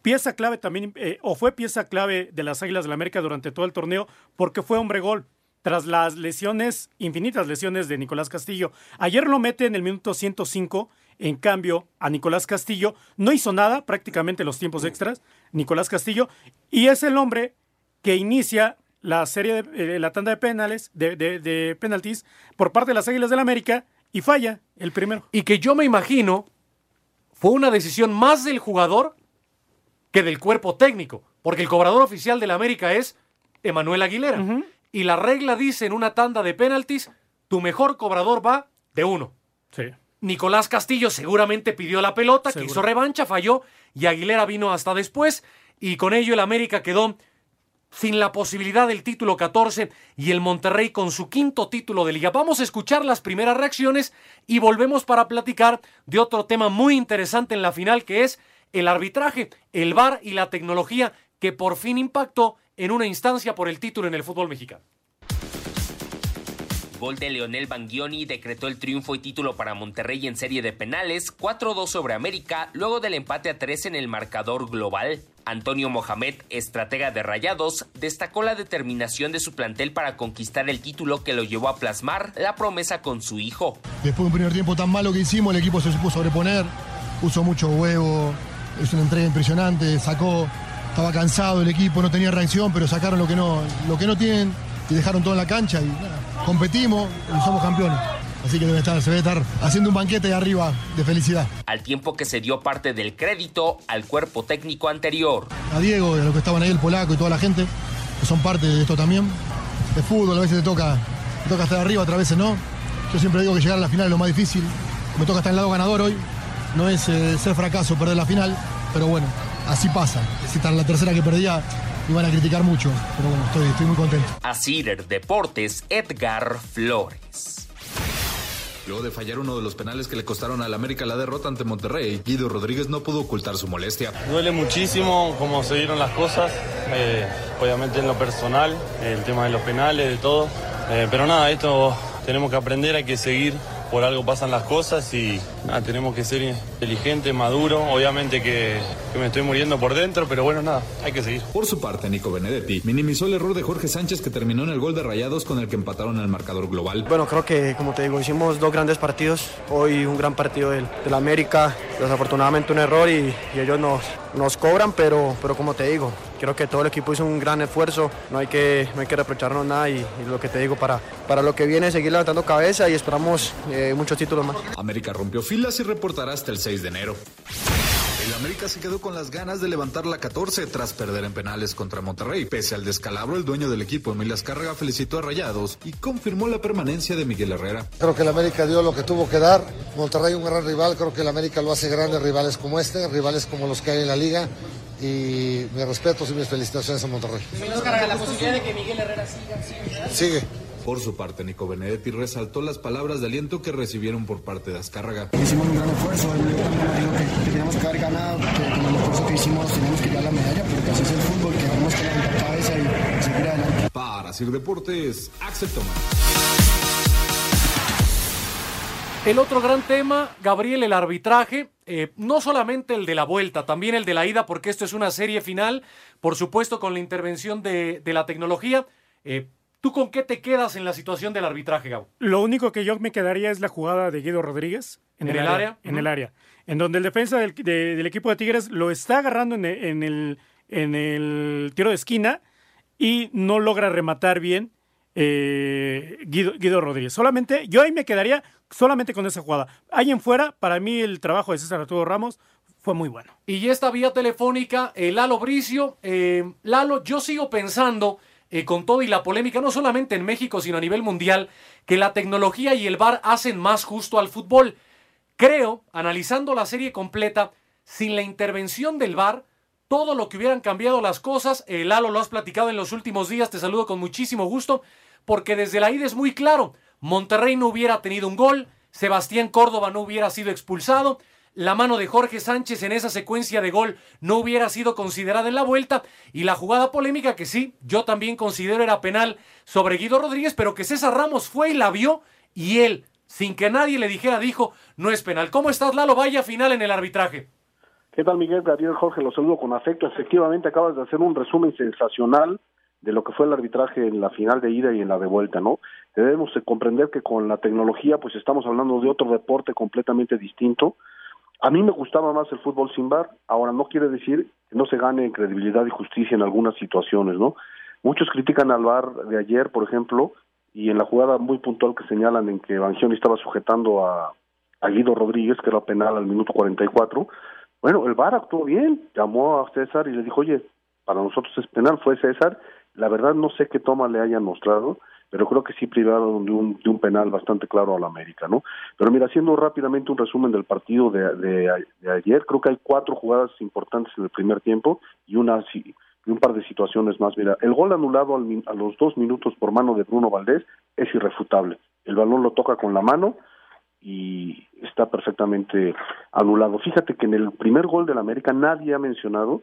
pieza clave también, eh, o fue pieza clave de las Águilas del la América durante todo el torneo, porque fue hombre gol. Tras las lesiones, infinitas lesiones de Nicolás Castillo. Ayer lo mete en el minuto 105, en cambio, a Nicolás Castillo no hizo nada, prácticamente los tiempos extras, Nicolás Castillo, y es el hombre que inicia la serie de eh, la tanda de penales, de, de, de penaltis, por parte de las Águilas del la América, y falla el primero. Y que yo me imagino fue una decisión más del jugador que del cuerpo técnico, porque el cobrador oficial del América es Emanuel Aguilera. Y la regla dice en una tanda de penaltis, tu mejor cobrador va de uno. Sí. Nicolás Castillo seguramente pidió la pelota, Seguro. quiso revancha, falló y Aguilera vino hasta después y con ello el América quedó sin la posibilidad del título 14 y el Monterrey con su quinto título de liga. Vamos a escuchar las primeras reacciones y volvemos para platicar de otro tema muy interesante en la final que es el arbitraje, el VAR y la tecnología que por fin impactó en una instancia por el título en el fútbol mexicano. Gol de Leonel Bangioni decretó el triunfo y título para Monterrey en serie de penales, 4-2 sobre América, luego del empate a 3 en el marcador global. Antonio Mohamed, estratega de Rayados, destacó la determinación de su plantel para conquistar el título que lo llevó a plasmar la promesa con su hijo. Después de un primer tiempo tan malo que hicimos, el equipo se supo sobreponer, puso mucho huevo, es una entrega impresionante, sacó, estaba cansado el equipo, no tenía reacción, pero sacaron lo que no, lo que no tienen y dejaron todo en la cancha y nada, competimos y somos campeones. Así que debe estar, se debe estar haciendo un banquete de arriba de felicidad. Al tiempo que se dio parte del crédito al cuerpo técnico anterior. A Diego y a los que estaban ahí, el polaco y toda la gente, que son parte de esto también. De fútbol, a veces te toca, te toca estar arriba, otras veces no. Yo siempre digo que llegar a la final es lo más difícil. Me toca estar en el lado ganador hoy. No es eh, ser fracaso perder la final, pero bueno, así pasa. Si era la tercera que perdía, iban a criticar mucho. Pero bueno, estoy, estoy muy contento. A Cider Deportes, Edgar Flores. Luego de fallar uno de los penales que le costaron al América la derrota ante Monterrey, Guido Rodríguez no pudo ocultar su molestia. Duele muchísimo cómo se dieron las cosas, eh, obviamente en lo personal, el tema de los penales, de todo. Eh, pero nada, esto tenemos que aprender, hay que seguir, por algo pasan las cosas y, nada, tenemos que ser inteligentes, maduros. Obviamente que, que me estoy muriendo por dentro, pero bueno, nada, hay que seguir. Por su parte, Nico Benedetti minimizó el error de Jorge Sánchez que terminó en el gol de Rayados con el que empataron el marcador global. Bueno, creo que, como te digo, hicimos dos grandes partidos. Hoy un gran partido del, del América, desafortunadamente un error y, y ellos nos, nos cobran, pero, pero como te digo, creo que todo el equipo hizo un gran esfuerzo, no hay que, no hay que reprocharnos nada y, lo que te digo, para, para lo que viene, seguir levantando cabeza y esperamos eh, muchos títulos más. América rompió filas y reportará hasta el 6 de enero. El América se quedó con las ganas de levantar la 14 tras perder en penales contra Monterrey. Pese al descalabro, el dueño del equipo, Emilio Azcárraga, felicitó a Rayados y confirmó la permanencia de Miguel Herrera. Creo que el América dio lo que tuvo que dar. Monterrey un gran rival, creo que el América lo hace grandes rivales como este, rivales como los que hay en la liga. Y mis respetos y mis felicitaciones a Monterrey. la posibilidad de que Miguel Herrera siga, siga. Sigue. Por su parte, Nico Benedetti resaltó las palabras de aliento que recibieron por parte de Azcárraga. Hicimos un gran esfuerzo, yo también digo que, que teníamos que haber ganado, que con el esfuerzo que hicimos teníamos que llevar la medalla, porque así es el fútbol, que tenemos que levantar cabeza y seguir adelante. Para Sir Deportes, Axel Tomás. El otro gran tema, Gabriel, el arbitraje, eh, no solamente el de la vuelta, también el de la ida, porque esto es una serie final, por supuesto con la intervención de, de la tecnología. Eh, ¿Tú con qué te quedas en la situación del arbitraje, Gabo? Lo único que yo me quedaría es la jugada de Guido Rodríguez ¿En el área? En el área. En donde el defensa del, de- del equipo de Tigres lo está agarrando en el, en el, en el tiro de esquina y no logra rematar bien eh, Guido, Guido Rodríguez. Solamente, yo ahí me quedaría solamente con esa jugada. Ahí en fuera, para mí el trabajo de César Arturo Ramos fue muy bueno. Y esta vía telefónica, eh, Lalo Bricio. eh, Lalo, yo sigo pensando, eh, con todo y la polémica, no solamente en México, sino a nivel mundial, que la tecnología y el VAR hacen más justo al fútbol. Creo, analizando la serie completa, sin la intervención del VAR, todo lo que hubieran cambiado las cosas, eh, Lalo lo has platicado en los últimos días, te saludo con muchísimo gusto, porque desde la ida es muy claro, Monterrey no hubiera tenido un gol, Sebastián Córdoba no hubiera sido expulsado, la mano de Jorge Sánchez en esa secuencia de gol no hubiera sido considerada en la vuelta y la jugada polémica que sí, yo también considero era penal sobre Guido Rodríguez, pero que César Ramos fue y la vio y él, sin que nadie le dijera, dijo, no es penal. ¿Cómo estás, Lalo? Vaya final en el arbitraje. ¿Qué tal, Miguel? Gabriel Jorge, los saludo con afecto. Efectivamente, acabas de hacer un resumen sensacional de lo que fue el arbitraje en la final de ida y en la de vuelta, ¿no? Debemos de comprender que con la tecnología, pues estamos hablando de otro deporte completamente distinto. A mí me gustaba más el fútbol sin bar, ahora no quiere decir que no se gane en credibilidad y justicia en algunas situaciones, ¿no? Muchos critican al bar de ayer, por ejemplo, y en la jugada muy puntual que señalan en que Bangioni estaba sujetando a, Guido Rodríguez, que era penal al minuto 44, bueno, el VAR actuó bien, llamó a César y le dijo, oye, para nosotros es penal, fue César, la verdad no sé qué toma le hayan mostrado, pero creo que sí privaron de un, de un penal bastante claro al América, ¿no? Pero mira, haciendo rápidamente un resumen del partido de, ayer, creo que hay cuatro jugadas importantes en el primer tiempo y una y un par de situaciones más. Mira, el gol anulado al a los dos minutos por mano de Bruno Valdés es irrefutable. El balón lo toca con la mano y está perfectamente anulado. Fíjate que en el primer gol del América nadie ha mencionado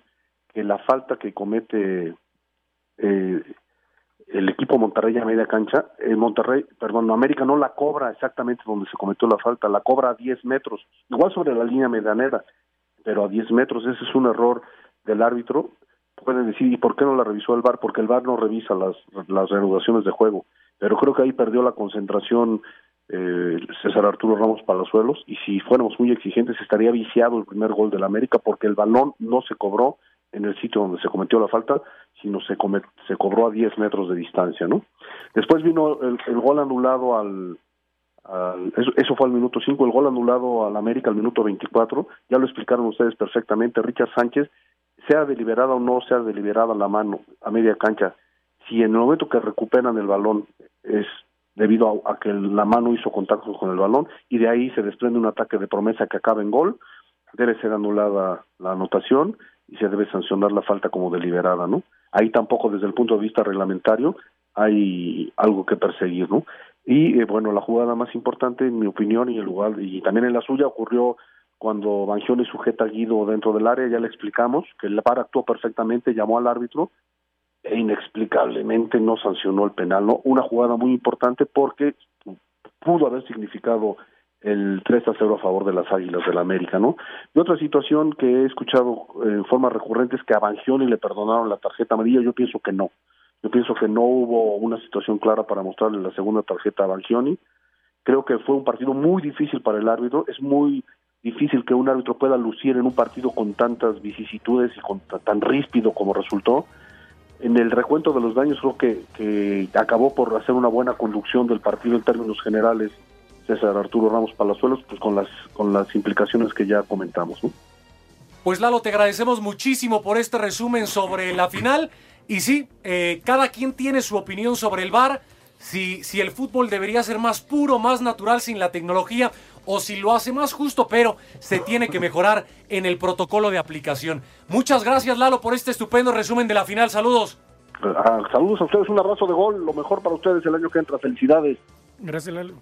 que la falta que comete eh, el equipo Monterrey a media cancha, el Monterrey, perdón, América no la cobra exactamente donde se cometió la falta, la cobra a 10 metros, igual sobre la línea medianera, pero a 10 metros, ese es un error del árbitro. Pueden decir, ¿y por qué no la revisó el VAR? Porque el VAR no revisa las, las reanudaciones de juego, pero creo que ahí perdió la concentración eh, César Arturo Ramos Palazuelos y si fuéramos muy exigentes estaría viciado el primer gol del América porque el balón no se cobró en el sitio donde se cometió la falta, sino se, se cobró a 10 metros de distancia, ¿no? Después vino el, gol anulado al, al- eso, fue al minuto 5, el gol anulado al América al minuto 24, ya lo explicaron ustedes perfectamente, Richard Sánchez, sea deliberada o no sea deliberada la mano a media cancha, si en el momento que recuperan el balón es debido a, a que la mano hizo contacto con el balón y de ahí se desprende un ataque de promesa que acaba en gol, debe ser anulada la anotación y se debe sancionar la falta como deliberada, ¿no? Ahí tampoco desde el punto de vista reglamentario hay algo que perseguir, ¿no? Y eh, bueno, la jugada más importante en mi opinión y el lugar y también en la suya ocurrió cuando Bangioni sujeta a Guido dentro del área, ya le explicamos que el VAR actuó perfectamente, llamó al árbitro e inexplicablemente no sancionó el penal, ¿no? Una jugada muy importante porque pudo haber significado el 3 a 0 a favor de las Águilas del la América, ¿no? Y otra situación que he escuchado en forma recurrente es que a Bangioni le perdonaron la tarjeta amarilla, yo pienso que no. Yo pienso que no hubo una situación clara para mostrarle la segunda tarjeta a Bangioni. Creo que fue un partido muy difícil para el árbitro, es muy difícil que un árbitro pueda lucir en un partido con tantas vicisitudes y con tan ríspido como resultó. En el recuento de los daños creo que acabó por hacer una buena conducción del partido en términos generales César Arturo Ramos Palazuelos, pues con las, con las implicaciones que ya comentamos. ¿no? Pues Lalo, te agradecemos muchísimo por este resumen sobre la final. Y sí, eh, cada quien tiene su opinión sobre el VAR, si, si el fútbol debería ser más puro, más natural sin la tecnología, o si lo hace más justo, pero se tiene que mejorar en el protocolo de aplicación. Muchas gracias Lalo por este estupendo resumen de la final. Saludos. Ah, saludos a ustedes, un abrazo de gol, lo mejor para ustedes el año que entra. Felicidades. Gracias Lalo.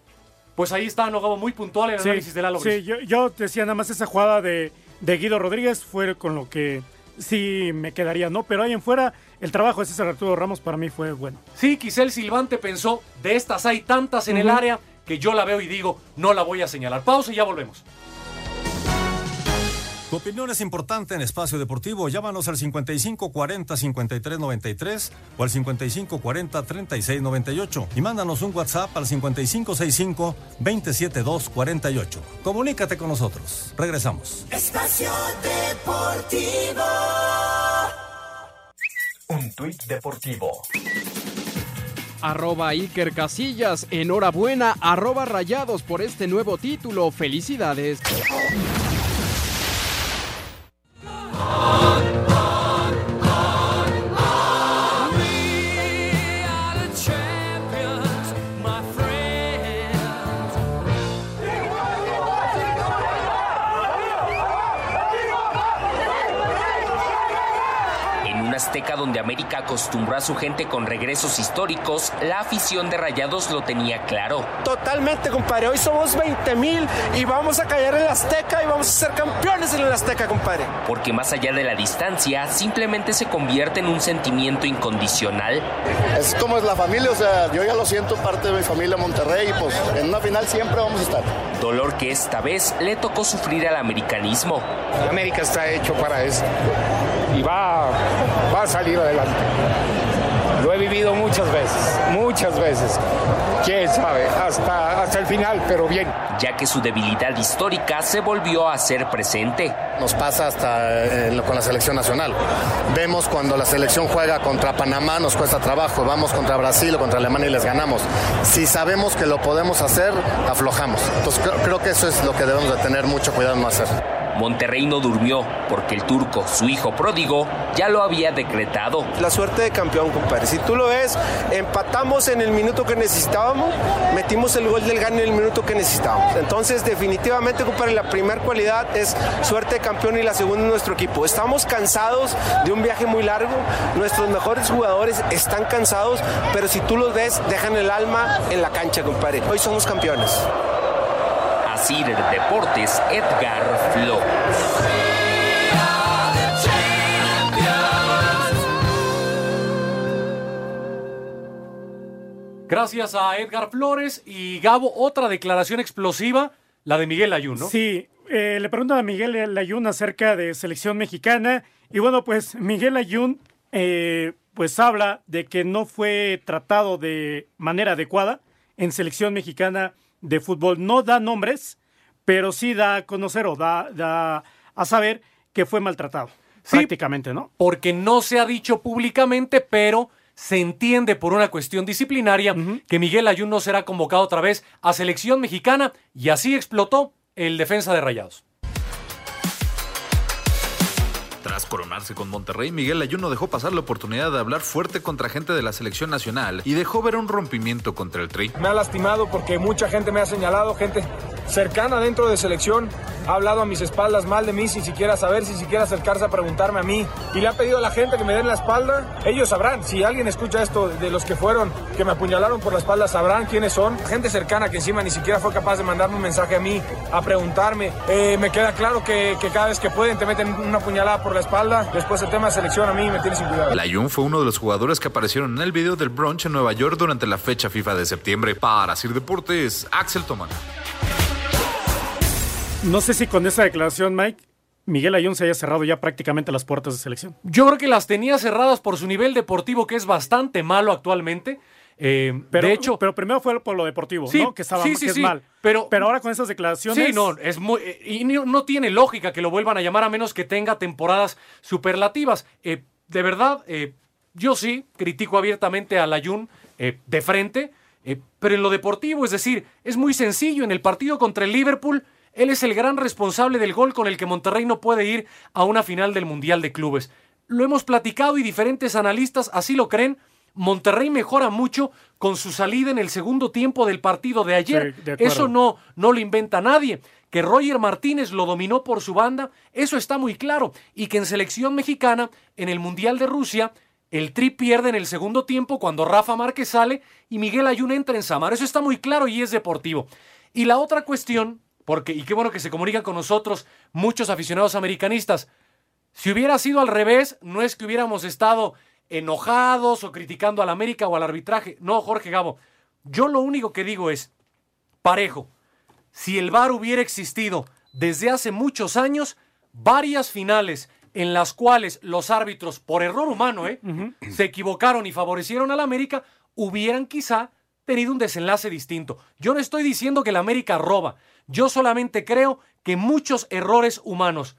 Pues ahí está Nogabo muy puntual en el análisis de Lalo. Sí, yo, yo decía nada más esa jugada de, de Guido Rodríguez fue con lo que sí me quedaría, ¿no? Pero ahí en fuera, el trabajo de César Arturo Ramos para mí fue bueno. Sí, Quisel Silvante pensó, de estas hay tantas en el área que yo la veo y digo, no la voy a señalar. Pausa y ya volvemos. Tu opinión es importante en Espacio Deportivo. Llámanos al 5540-5393 o al 5540-3698 y mándanos un WhatsApp al 5565-27248. Comunícate con nosotros. Regresamos. Espacio Deportivo. Un tuit deportivo. Arroba Iker Casillas, enhorabuena, arroba rayados por este nuevo título, felicidades. En Azteca donde América acostumbró a su gente con regresos históricos, la afición de Rayados lo tenía claro. Totalmente, compadre. Hoy somos 20 mil y vamos a caer en la Azteca y vamos a ser campeones en la Azteca, compadre. Porque más allá de la distancia, simplemente se convierte en un sentimiento incondicional. Es como es la familia, o sea, yo ya lo siento parte de mi familia Monterrey y pues en una final siempre vamos a estar. Dolor que esta vez le tocó sufrir al americanismo. América está hecho para eso y va, va a salir adelante. Lo he vivido muchas veces, muchas veces. Quién sabe, hasta, hasta el final, pero bien. Ya que su debilidad histórica se volvió a hacer presente. Nos pasa hasta eh, con la selección nacional. Vemos cuando la selección juega contra Panamá, nos cuesta trabajo. Vamos contra Brasil o contra Alemania y les ganamos. Si sabemos que lo podemos hacer, aflojamos. Entonces creo, creo que eso es lo que debemos de tener mucho cuidado en no hacer. Monterrey no durmió porque el turco, su hijo pródigo, ya lo había decretado. La suerte de campeón, compadre. Si tú lo ves, empatamos en el minuto que necesitábamos, metimos el gol del gane en el minuto que necesitábamos. Entonces, definitivamente, compadre, la primera cualidad es suerte de campeón y la segunda es nuestro equipo. Estamos cansados de un viaje muy largo, nuestros mejores jugadores están cansados, pero si tú los ves, dejan el alma en la cancha, compadre. Hoy somos campeones. Así Deportes, Edgar Flo. Gracias a Edgar Flores y Gabo, otra declaración explosiva, la de Miguel Ayun, ¿no? Sí, eh, le preguntan a Miguel Ayun acerca de selección mexicana y bueno, pues Miguel Ayun eh, pues habla de que no fue tratado de manera adecuada en selección mexicana de fútbol. No da nombres, pero sí da a conocer o da, da a saber que fue maltratado. prácticamente, ¿no? Porque no se ha dicho públicamente, pero se entiende por una cuestión disciplinaria que Miguel Ayun no será convocado otra vez a selección mexicana y así explotó el defensa de Rayados. Tras coronarse con Monterrey, Miguel Ayun no dejó pasar la oportunidad de hablar fuerte contra gente de la selección nacional y dejó ver un rompimiento contra el Tri. Me ha lastimado porque mucha gente me ha señalado, gente cercana dentro de selección, ha hablado a mis espaldas mal de mí sin siquiera saber, sin siquiera acercarse a preguntarme a mí. Y le ha pedido a la gente que me den la espalda. Ellos sabrán, si alguien escucha esto de los que fueron, que me apuñalaron por la espalda, sabrán quiénes son. Gente cercana que encima ni siquiera fue capaz de mandarme un mensaje a mí, a preguntarme. Eh, me queda claro que, que cada vez que pueden te meten una puñalada por la espalda. Después el tema de selección a mí me tiene sin cuidado. Layun fue uno de los jugadores que aparecieron en el video del brunch en Nueva York durante la fecha FIFA de septiembre. Para Sir Deportes, Axel Tomán. No sé si con esa declaración, Mike, Miguel Ayun se haya cerrado ya prácticamente las puertas de selección. Yo creo que las tenía cerradas por su nivel deportivo, que es bastante malo actualmente. Eh, Pero, de hecho, pero primero fue por lo deportivo, Sí, ¿no? Que estaba sí, sí, que es mal. pero- pero ahora con esas declaraciones. Sí, no, es muy. eh, Y no, no tiene lógica que lo vuelvan a llamar a menos que tenga temporadas superlativas. Eh, de verdad, eh, yo sí critico abiertamente a Layun de frente, pero en lo deportivo, es decir, es muy sencillo. En el partido contra el Liverpool, él es el gran responsable del gol con el que Monterrey no puede ir a una final del Mundial de Clubes. Lo hemos platicado y diferentes analistas así lo creen. Monterrey mejora mucho con su salida en el segundo tiempo del partido de ayer. Sí, de acuerdo. Eso no, no lo inventa nadie. Que Roger Martínez lo dominó por su banda, eso está muy claro. Y que en selección mexicana, en el Mundial de Rusia, el Tri pierde en el segundo tiempo cuando Rafa Márquez sale y Miguel Ayun entra en Samar. Eso está muy claro y es deportivo. Y la otra cuestión, porque, y qué bueno que se comunican con nosotros muchos aficionados americanistas, si hubiera sido al revés, no es que hubiéramos estado enojados o criticando al América o al arbitraje. No, Jorge Gabo. Yo lo único que digo es, parejo, si el VAR hubiera existido desde hace muchos años, varias finales en las cuales los árbitros, por error humano, ¿eh? se equivocaron y favorecieron al América, hubieran quizá tenido un desenlace distinto. Yo no estoy diciendo que el América roba, yo solamente creo que muchos errores humanos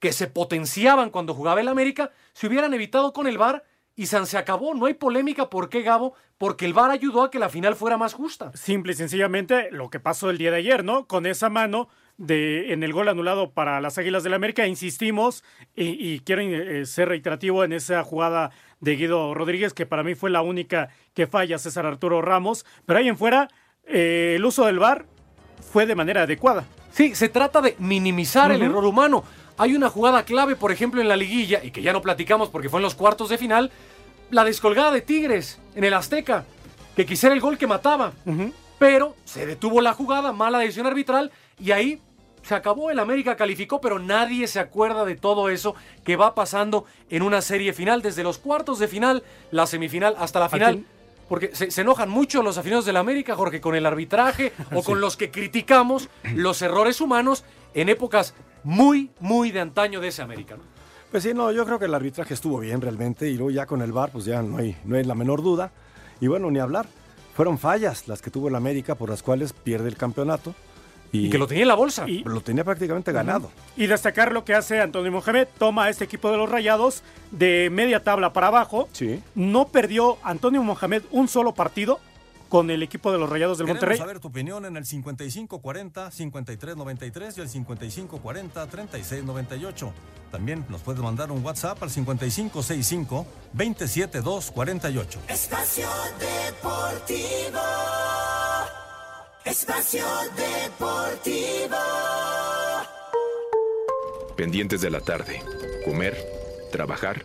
que se potenciaban cuando jugaba el América se hubieran evitado con el VAR y San se acabó. No hay polémica. ¿Por qué, Gabo? Porque el VAR ayudó a que la final fuera más justa. Simple y sencillamente lo que pasó el día de ayer, ¿no? Con esa mano de en el gol anulado para las Águilas del América, insistimos y, y quiero eh, ser reiterativo en esa jugada de Guido Rodríguez, que para mí fue la única que falla César Arturo Ramos, pero ahí en fuera eh, el uso del VAR fue de manera adecuada. Sí, se trata de minimizar el error humano. Hay una jugada clave, por ejemplo, en la liguilla, y que ya no platicamos porque fue en los cuartos de final, la descolgada de Tigres en el Azteca, que quizá era el gol que mataba. Pero se detuvo la jugada, mala decisión arbitral, y ahí se acabó. El América calificó, pero nadie se acuerda de todo eso que va pasando en una serie final, desde los cuartos de final, la semifinal, hasta la final. Porque se, se enojan mucho los aficionados del América, Jorge, con el arbitraje o con los que criticamos los errores humanos en épocas muy, muy de antaño de ese América. ¿no? Pues sí, no, yo creo que el arbitraje estuvo bien realmente y luego ya con el VAR pues ya no hay, no hay la menor duda. Y bueno, ni hablar. Fueron fallas las que tuvo el América por las cuales pierde el campeonato. Y que lo tenía en la bolsa. lo tenía prácticamente ganado. Y destacar lo que hace Antonio Mohamed, toma a este equipo de los Rayados de media tabla para abajo. Sí. No perdió Antonio Mohamed un solo partido con el equipo de los Rayados del Queremos Monterrey. saber tu opinión en el 5540-5393 y el 5540-3698. También nos puedes mandar un WhatsApp al 5565-27248. Espacio Deportivo. Espacio Deportivo. Pendientes de la tarde. Comer, trabajar.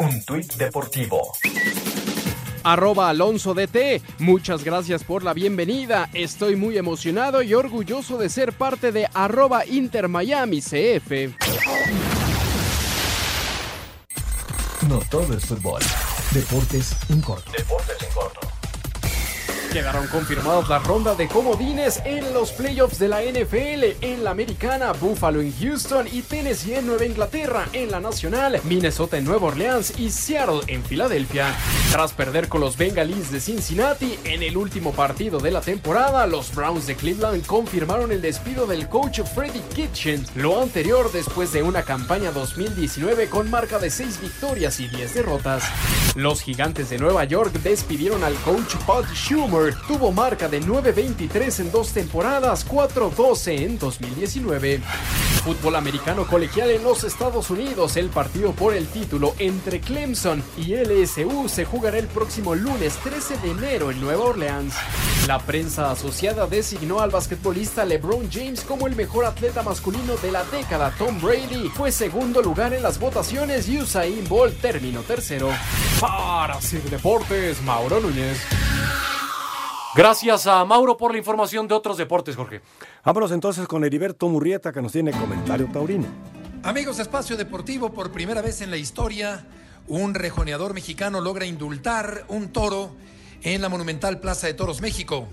Un tuit deportivo. Arroba Alonso DT, muchas gracias por la bienvenida. Estoy muy emocionado y orgulloso de ser parte de arroba Inter Miami CF. No todo es fútbol. Deportes en corto. Deportes en corto. Quedaron confirmadas las rondas de comodines en los playoffs de la NFL. En la americana, Buffalo en Houston y Tennessee en Nueva Inglaterra. En la nacional, Minnesota en Nueva Orleans y Seattle en Filadelfia. Tras perder con los Bengalís de Cincinnati en el último partido de la temporada, los Browns de Cleveland confirmaron el despido del coach Freddie Kitchen. Lo anterior después de una campaña 2019 con marca de 6 victorias y 10 derrotas. Los gigantes de Nueva York despidieron al coach Bud Schumer Tuvo marca de 9-23 en dos temporadas, 4-12 en 2019. Fútbol americano colegial en los Estados Unidos. El partido por el título entre Clemson y LSU se jugará el próximo lunes 13 de enero en Nueva Orleans. La prensa asociada designó al basquetbolista LeBron James como el mejor atleta masculino de la década. Tom Brady fue segundo lugar en las votaciones y Usain Bolt terminó tercero. Para Sir Deportes, Mauro Núñez. Gracias a Mauro por la información de otros deportes, Jorge. Vámonos entonces con Heriberto Murrieta que nos tiene comentario taurino. Amigos Espacio Deportivo, por primera vez en la historia, un rejoneador mexicano logra indultar un toro en la monumental Plaza de Toros México.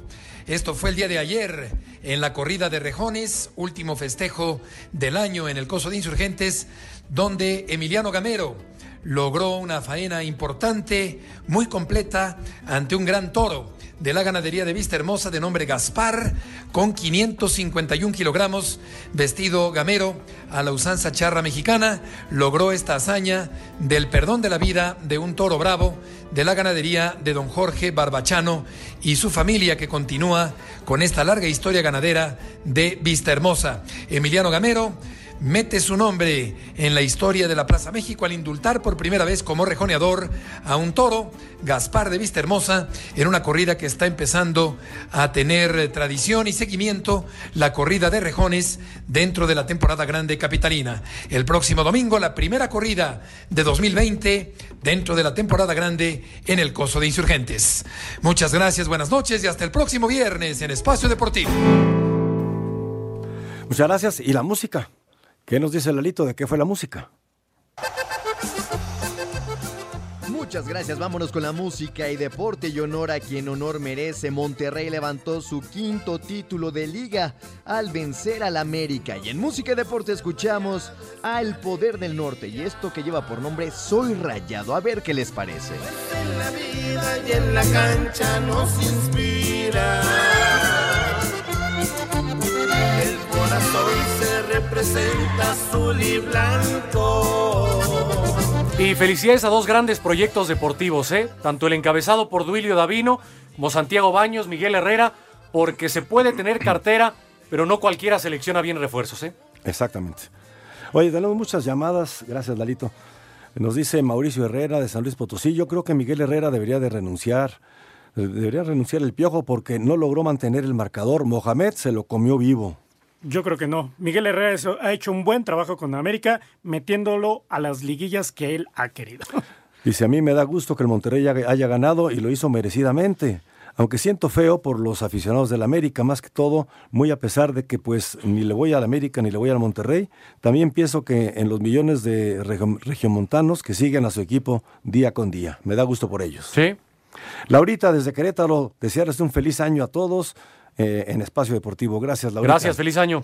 Esto fue el día de ayer en la corrida de rejones, último festejo del año en el Coso de Insurgentes, donde Emiliano Gamero logró una faena importante, muy completa, ante un gran toro de la ganadería de Vista Hermosa de nombre Gaspar, con 551 kilogramos, vestido gamero a la usanza charra mexicana, logró esta hazaña del perdón de la vida de un toro bravo de la ganadería de don Jorge Barbachano y su familia que continúa con esta larga historia ganadera de Vista Hermosa. Emiliano Gamero mete su nombre en la historia de la Plaza México al indultar por primera vez como rejoneador a un toro, Gaspar de Vista Hermosa, en una corrida que está empezando a tener tradición y seguimiento, la corrida de rejones dentro de la temporada grande capitalina. El próximo domingo, la primera corrida de 2020 dentro de la temporada grande en el Coso de Insurgentes. Muchas gracias, buenas noches y hasta el próximo viernes en Espacio Deportivo. Muchas gracias. ¿Y la música? ¿Qué nos dice Lalito de qué fue la música? Muchas gracias, vámonos con la música y deporte y honor a quien honor merece. Monterrey levantó su quinto título de liga al vencer al América. Y en música y deporte escuchamos al Poder del Norte y esto que lleva por nombre Soy Rayado. A ver qué les parece. En la vida y en la cancha nos inspira. El corazón representa azul y blanco. Y felicidades a dos grandes proyectos deportivos, ¿eh? Tanto el encabezado por Duilio Davino como Santiago Baños, Miguel Herrera, porque se puede tener cartera, pero no cualquiera selecciona bien refuerzos, ¿eh? Exactamente. Oye, tenemos muchas llamadas. Gracias, Lalito. Nos dice Mauricio Herrera de San Luis Potosí. Yo creo que Miguel Herrera debería de renunciar. Debería renunciar el piojo porque no logró mantener el marcador. Mohamed se lo comió vivo. Yo creo que no. Miguel Herrera eso- ha hecho un buen trabajo con América, metiéndolo a las liguillas que él ha querido. Dice, a mí me da gusto que el Monterrey haya ganado y lo hizo merecidamente. Aunque siento feo por los aficionados del América, más que todo, muy a pesar de que pues ni le voy al América ni le voy al Monterrey, también pienso que en los millones de regio- regiomontanos que siguen a su equipo día con día. Me da gusto por ellos. Sí. Laurita, desde Querétaro, desearles un feliz año a todos eh, en Espacio Deportivo. Gracias, Laurita. Gracias, feliz año.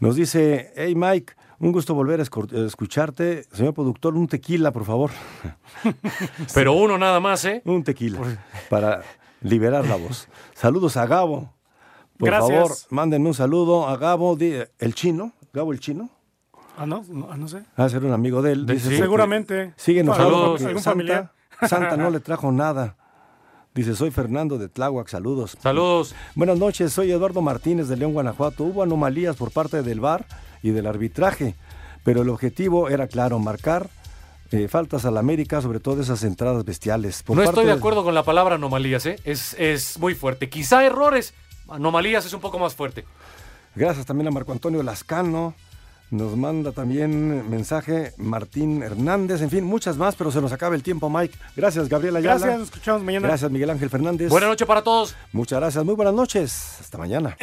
Nos dice, hey Mike, un gusto volver a a escucharte. Señor productor, un tequila, por favor. Pero uno nada más, ¿eh? Un tequila para liberar la voz. Saludos a Gabo. Por Gracias. favor, manden un saludo a Gabo, el chino. Gabo el chino. Ah, no, no, ah, no sé. Va a ser un amigo de él. De- Dice, sí. Seguramente. Sigue enojado Saludos. porque ¿Algún Santa, familiar? Santa no le trajo nada. Dice, soy Fernando de Tláhuac, saludos. Saludos. Buenas noches, soy Eduardo Martínez de León, Guanajuato. Hubo anomalías por parte del VAR y del arbitraje, pero el objetivo era claro, marcar eh, faltas al América, sobre todo esas entradas bestiales. Por no parte estoy de acuerdo con la palabra anomalías, ¿eh? Es, es muy fuerte. Quizá errores, anomalías es un poco más fuerte. Gracias también a Marco Antonio Lascano. Nos manda también mensaje Martín Hernández, en fin, muchas más, pero se nos acaba el tiempo, Mike. Gracias, Gabriela Gracias, nos escuchamos mañana. Gracias, Miguel Ángel Fernández. Buenas noches para todos. Muchas gracias, muy buenas noches. Hasta mañana.